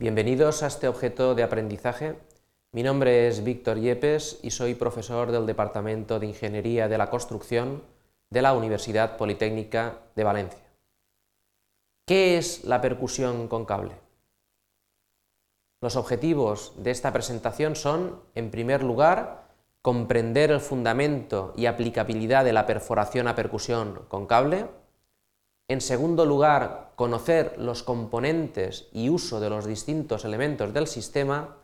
Bienvenidos a este objeto de aprendizaje. Mi nombre es Víctor Yepes y soy profesor del Departamento de Ingeniería de la Construcción de la Universidad Politécnica de Valencia. ¿Qué es la percusión con cable? Los objetivos de esta presentación son, en primer lugar, comprender el fundamento y aplicabilidad de la perforación a percusión con cable, en segundo lugar, conocer los componentes y uso de los distintos elementos del sistema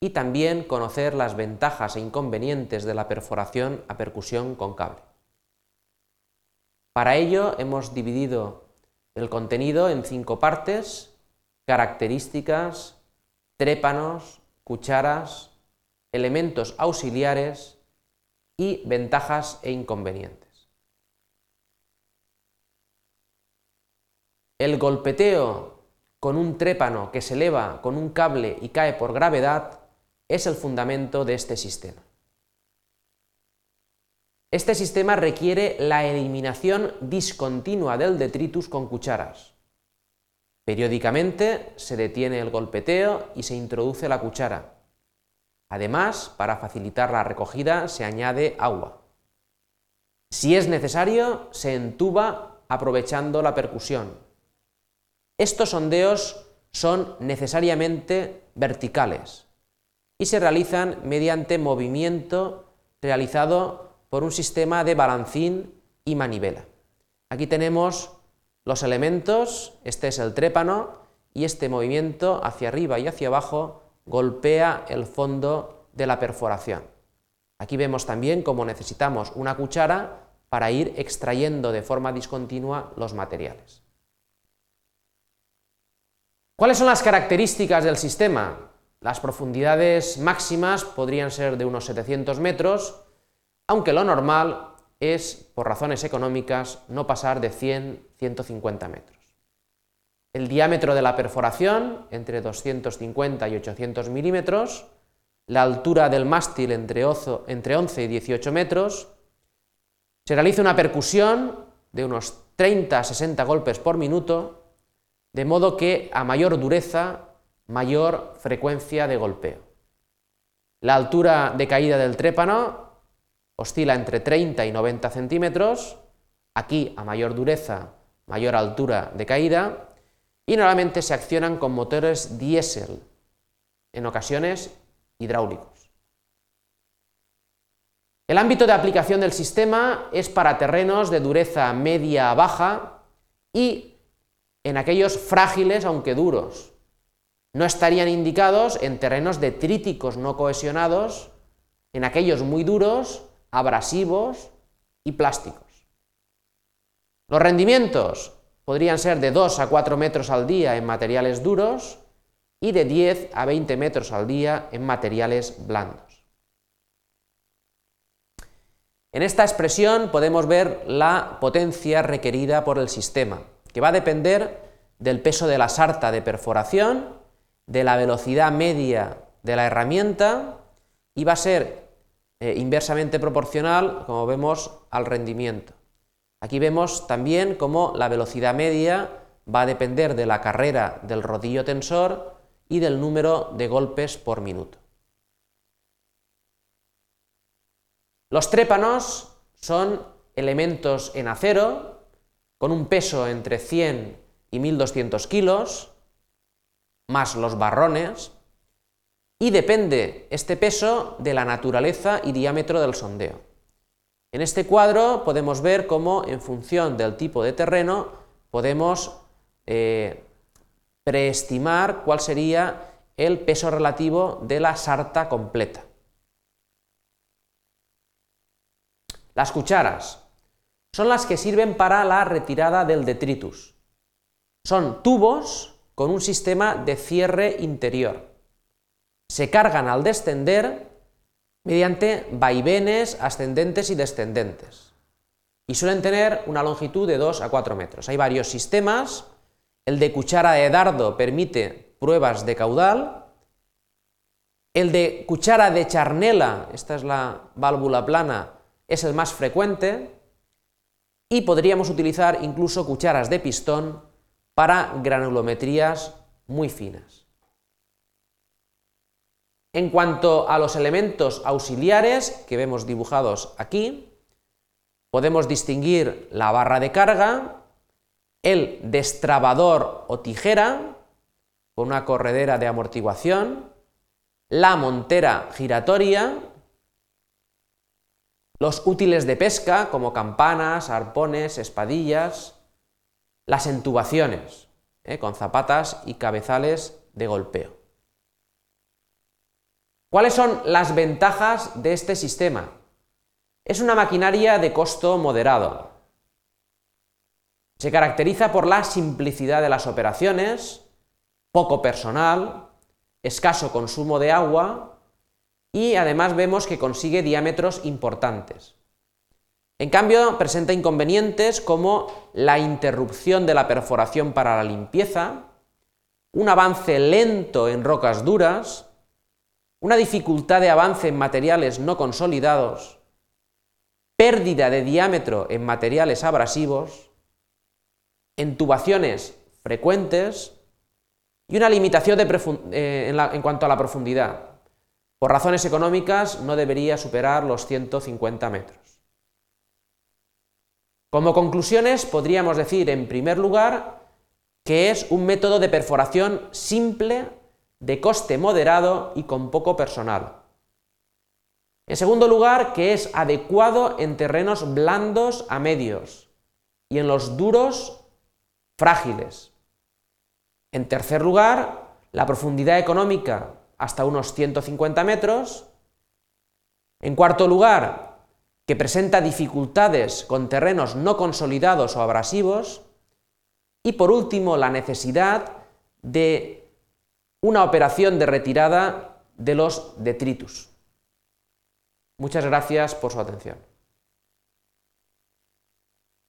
y también conocer las ventajas e inconvenientes de la perforación a percusión con cable. Para ello hemos dividido el contenido en cinco partes, características, trépanos, cucharas, elementos auxiliares y ventajas e inconvenientes. El golpeteo con un trépano que se eleva con un cable y cae por gravedad es el fundamento de este sistema. Este sistema requiere la eliminación discontinua del detritus con cucharas. Periódicamente se detiene el golpeteo y se introduce la cuchara. Además, para facilitar la recogida se añade agua. Si es necesario, se entuba aprovechando la percusión, estos sondeos son necesariamente verticales y se realizan mediante movimiento realizado por un sistema de balancín y manivela. Aquí tenemos los elementos, este es el trépano y este movimiento hacia arriba y hacia abajo golpea el fondo de la perforación. Aquí vemos también cómo necesitamos una cuchara para ir extrayendo de forma discontinua los materiales. ¿Cuáles son las características del sistema? Las profundidades máximas podrían ser de unos 700 metros, aunque lo normal es, por razones económicas, no pasar de 100-150 metros. El diámetro de la perforación entre 250 y 800 milímetros, la altura del mástil entre 11 y 18 metros, se realiza una percusión de unos 30 a 60 golpes por minuto de modo que a mayor dureza, mayor frecuencia de golpeo. La altura de caída del trépano oscila entre 30 y 90 centímetros, aquí a mayor dureza, mayor altura de caída, y normalmente se accionan con motores diésel, en ocasiones hidráulicos. El ámbito de aplicación del sistema es para terrenos de dureza media-baja y en aquellos frágiles aunque duros. No estarían indicados en terrenos detríticos no cohesionados, en aquellos muy duros, abrasivos y plásticos. Los rendimientos podrían ser de 2 a 4 metros al día en materiales duros y de 10 a 20 metros al día en materiales blandos. En esta expresión podemos ver la potencia requerida por el sistema que va a depender del peso de la sarta de perforación, de la velocidad media de la herramienta y va a ser eh, inversamente proporcional, como vemos, al rendimiento. Aquí vemos también cómo la velocidad media va a depender de la carrera del rodillo tensor y del número de golpes por minuto. Los trépanos son elementos en acero con un peso entre 100 y 1200 kilos, más los barrones, y depende este peso de la naturaleza y diámetro del sondeo. En este cuadro podemos ver cómo, en función del tipo de terreno, podemos eh, preestimar cuál sería el peso relativo de la sarta completa. Las cucharas son las que sirven para la retirada del detritus. Son tubos con un sistema de cierre interior. Se cargan al descender mediante vaivenes ascendentes y descendentes. Y suelen tener una longitud de 2 a 4 metros. Hay varios sistemas. El de cuchara de dardo permite pruebas de caudal. El de cuchara de charnela, esta es la válvula plana, es el más frecuente y podríamos utilizar incluso cucharas de pistón para granulometrías muy finas. En cuanto a los elementos auxiliares que vemos dibujados aquí, podemos distinguir la barra de carga, el destrabador o tijera, con una corredera de amortiguación, la montera giratoria, los útiles de pesca como campanas, arpones, espadillas, las entubaciones, ¿eh? con zapatas y cabezales de golpeo. ¿Cuáles son las ventajas de este sistema? Es una maquinaria de costo moderado. Se caracteriza por la simplicidad de las operaciones, poco personal, escaso consumo de agua y además vemos que consigue diámetros importantes. En cambio, presenta inconvenientes como la interrupción de la perforación para la limpieza, un avance lento en rocas duras, una dificultad de avance en materiales no consolidados, pérdida de diámetro en materiales abrasivos, entubaciones frecuentes y una limitación eh, en, en cuanto a la profundidad. Por razones económicas no debería superar los 150 metros. Como conclusiones podríamos decir, en primer lugar, que es un método de perforación simple, de coste moderado y con poco personal. En segundo lugar, que es adecuado en terrenos blandos a medios y en los duros frágiles. En tercer lugar, la profundidad económica hasta unos 150 metros. En cuarto lugar, que presenta dificultades con terrenos no consolidados o abrasivos. Y por último, la necesidad de una operación de retirada de los detritus. Muchas gracias por su atención.